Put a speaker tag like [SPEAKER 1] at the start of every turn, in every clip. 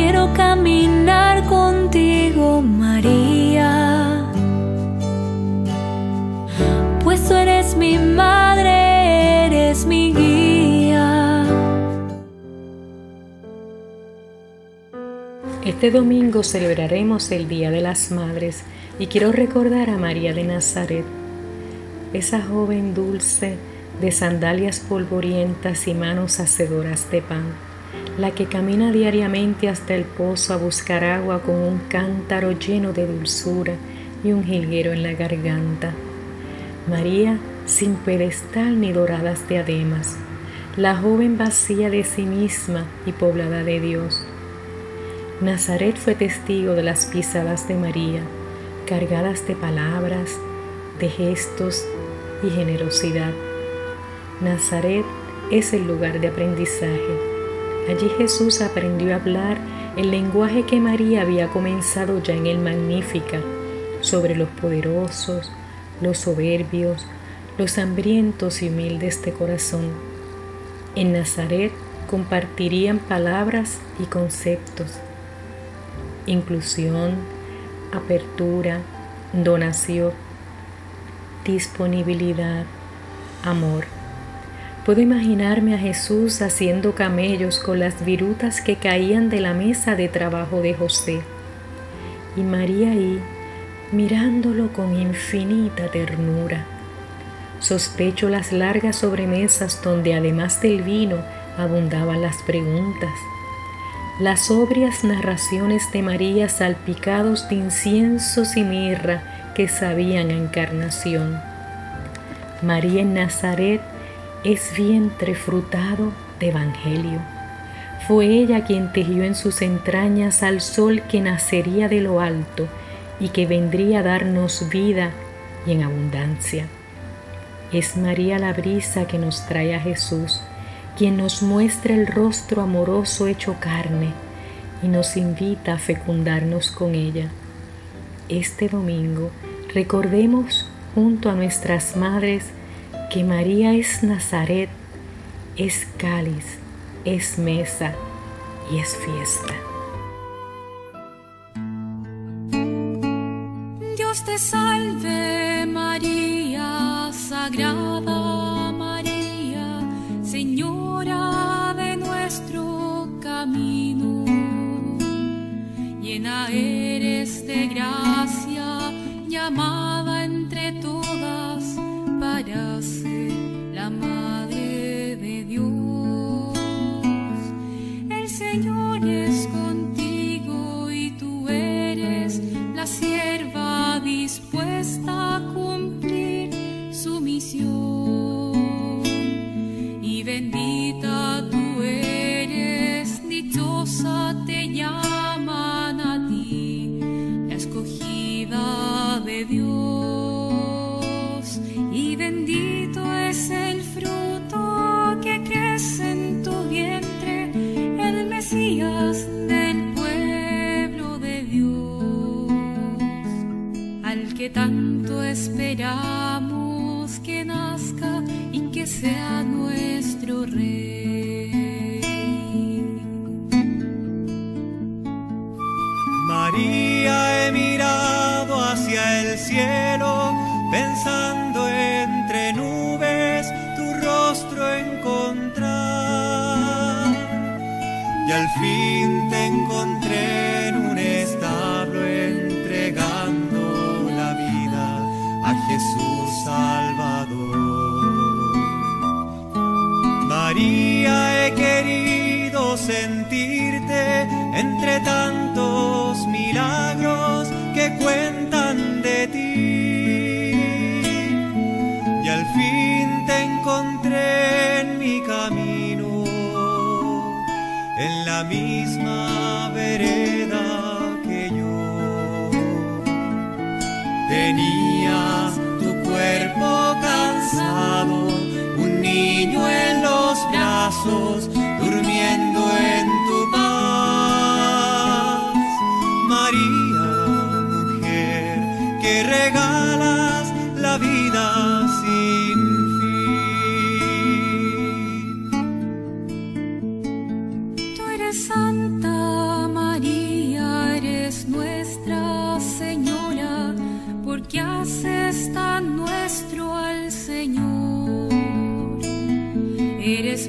[SPEAKER 1] quiero caminar contigo, María. Pues tú eres mi madre, eres mi guía.
[SPEAKER 2] Este domingo celebraremos el Día de las Madres y quiero recordar a María de Nazaret, esa joven dulce de sandalias polvorientas y manos hacedoras de pan, la que camina diariamente hasta el pozo a buscar agua con un cántaro lleno de dulzura y un jilguero en la garganta. María sin pedestal ni doradas diademas, la joven vacía de sí misma y poblada de Dios. Nazaret fue testigo de las pisadas de María, cargadas de palabras, de gestos y generosidad. Nazaret es el lugar de aprendizaje. Allí Jesús aprendió a hablar el lenguaje que María había comenzado ya en el Magnífica sobre los poderosos, los soberbios, los hambrientos y humildes de corazón. En Nazaret compartirían palabras y conceptos, inclusión, apertura, donación, disponibilidad, amor. Puedo imaginarme a Jesús haciendo camellos con las virutas que caían de la mesa de trabajo de José y María ahí mirándolo con infinita ternura. Sospecho las largas sobremesas donde además del vino abundaban las preguntas, las sobrias narraciones de María salpicados de inciensos y mirra que sabían a encarnación. María en Nazaret es vientre frutado de evangelio. Fue ella quien tejió en sus entrañas al sol que nacería de lo alto y que vendría a darnos vida y en abundancia. Es María la brisa que nos trae a Jesús, quien nos muestra el rostro amoroso hecho carne y nos invita a fecundarnos con ella. Este domingo recordemos junto a nuestras madres que María es Nazaret, es cáliz, es mesa y es fiesta.
[SPEAKER 1] Dios te salve María, Sagrada María, Señora de nuestro camino. Llena eres de gracia, llamada entre todas
[SPEAKER 3] See. Pensando entre nubes tu rostro encontrar. Y al fin te encontré en un establo entregando la vida a Jesús Salvador. María, he querido sentirte entre tantos milagros la misma vereda que yo. Tenías tu cuerpo cansado, un niño en los brazos, durmiendo en tu paz. María, mujer, que regalas la vida Santa
[SPEAKER 1] María eres nuestra Señora, porque haces tan nuestro al Señor. Eres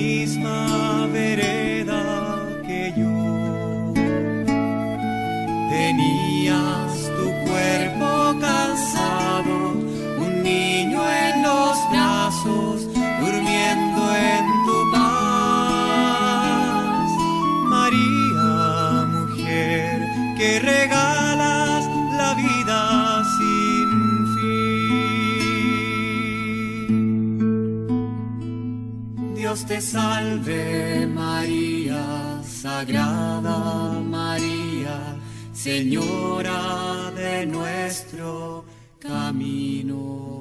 [SPEAKER 3] Misma vereda que yo. Tenía cuerpo cansado, un niño en los brazos, durmiendo en tu paz. María, mujer, que regalas te salve María, Sagrada María Señora de nuestro camino.